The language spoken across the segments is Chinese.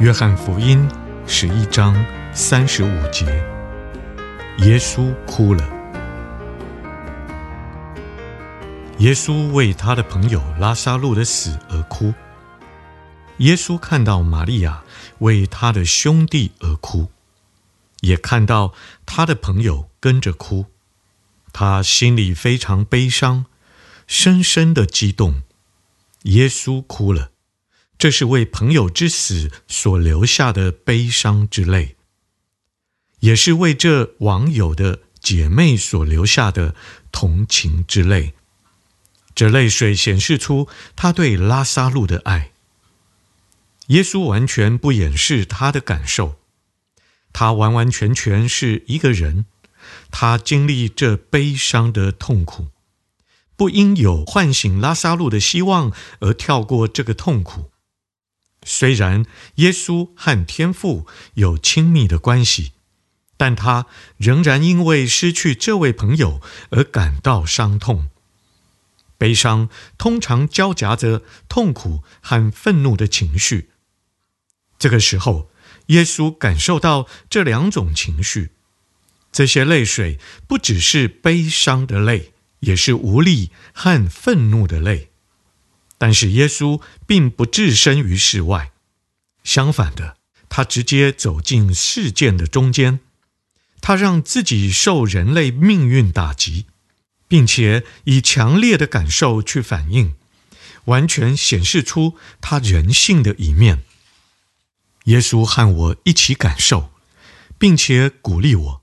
约翰福音十一章三十五节，耶稣哭了。耶稣为他的朋友拉撒路的死而哭。耶稣看到玛利亚为他的兄弟而哭，也看到他的朋友跟着哭，他心里非常悲伤，深深的激动。耶稣哭了。这是为朋友之死所留下的悲伤之泪，也是为这网友的姐妹所留下的同情之泪。这泪水显示出他对拉撒路的爱。耶稣完全不掩饰他的感受，他完完全全是一个人，他经历这悲伤的痛苦，不因有唤醒拉撒路的希望而跳过这个痛苦。虽然耶稣和天父有亲密的关系，但他仍然因为失去这位朋友而感到伤痛。悲伤通常交夹着痛苦和愤怒的情绪。这个时候，耶稣感受到这两种情绪。这些泪水不只是悲伤的泪，也是无力和愤怒的泪。但是耶稣并不置身于世外，相反的，他直接走进事件的中间，他让自己受人类命运打击，并且以强烈的感受去反应，完全显示出他人性的一面。耶稣和我一起感受，并且鼓励我，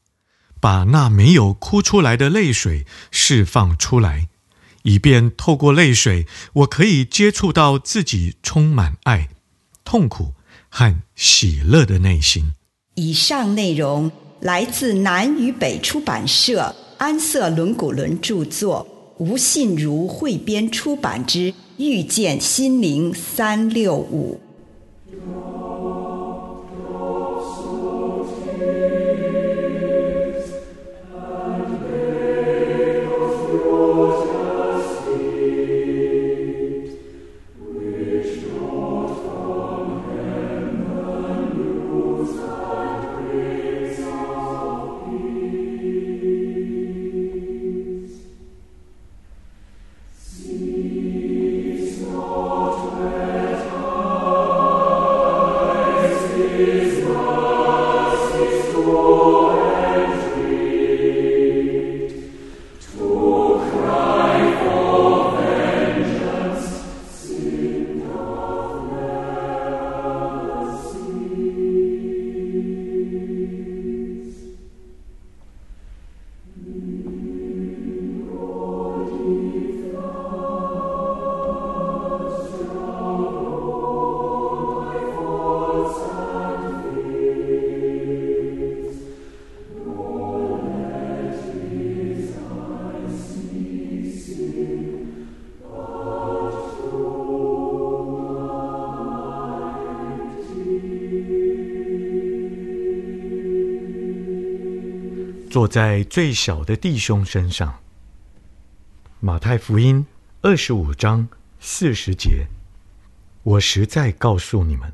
把那没有哭出来的泪水释放出来。以便透过泪水，我可以接触到自己充满爱、痛苦和喜乐的内心。以上内容来自南与北出版社安瑟伦古伦著作，吴信如汇编出版之《遇见心灵三六五》。坐在最小的弟兄身上。马太福音二十五章四十节，我实在告诉你们，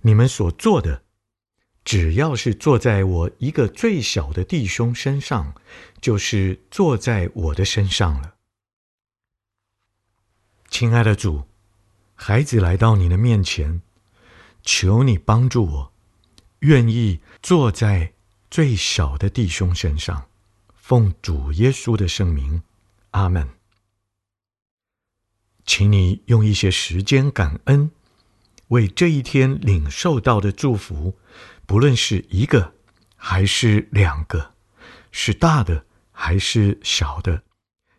你们所做的，只要是坐在我一个最小的弟兄身上，就是坐在我的身上了。亲爱的主，孩子来到你的面前，求你帮助我，愿意坐在最小的弟兄身上，奉主耶稣的圣名，阿门。请你用一些时间感恩，为这一天领受到的祝福，不论是一个还是两个，是大的还是小的，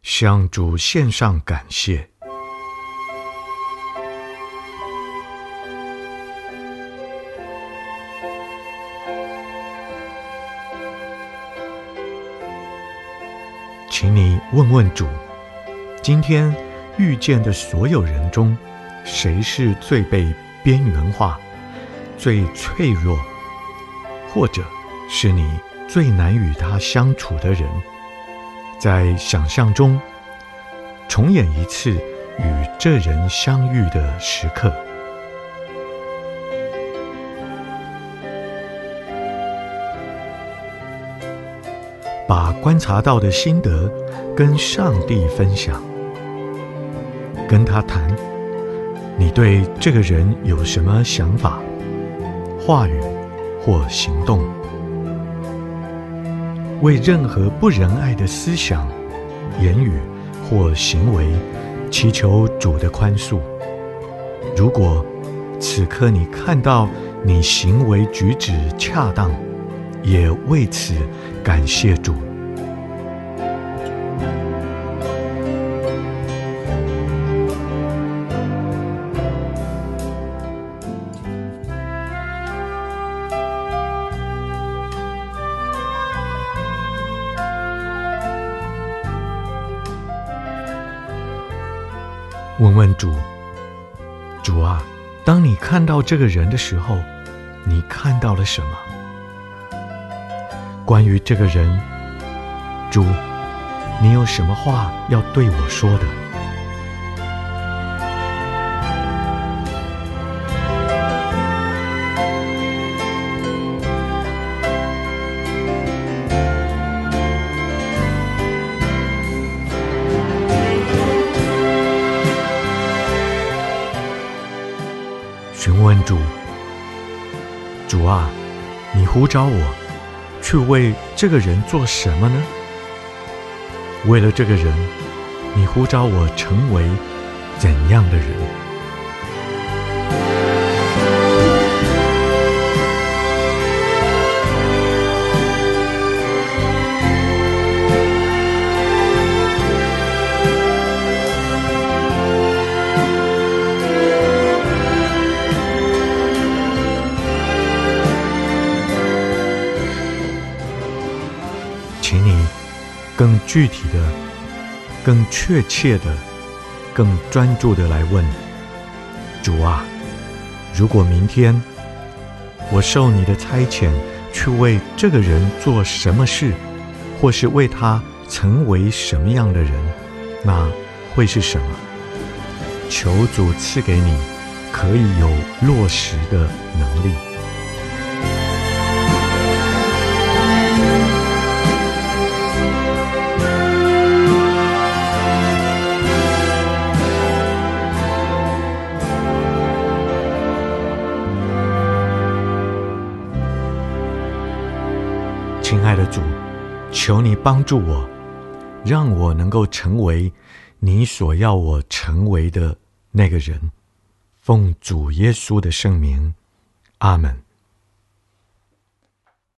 向主献上感谢。请你问问主，今天遇见的所有人中，谁是最被边缘化、最脆弱，或者是你最难与他相处的人？在想象中，重演一次与这人相遇的时刻。把观察到的心得跟上帝分享，跟他谈，你对这个人有什么想法、话语或行动？为任何不仁爱的思想、言语或行为，祈求主的宽恕。如果此刻你看到你行为举止恰当，也为此感谢主。问问主，主啊，当你看到这个人的时候，你看到了什么？关于这个人，主，你有什么话要对我说的？询问主，主啊，你呼召我。去为这个人做什么呢？为了这个人，你呼召我成为怎样的人？具体的、更确切的、更专注的来问主啊，如果明天我受你的差遣去为这个人做什么事，或是为他成为什么样的人，那会是什么？求主赐给你可以有落实的能力。亲爱的主，求你帮助我，让我能够成为你所要我成为的那个人。奉主耶稣的圣名，阿门。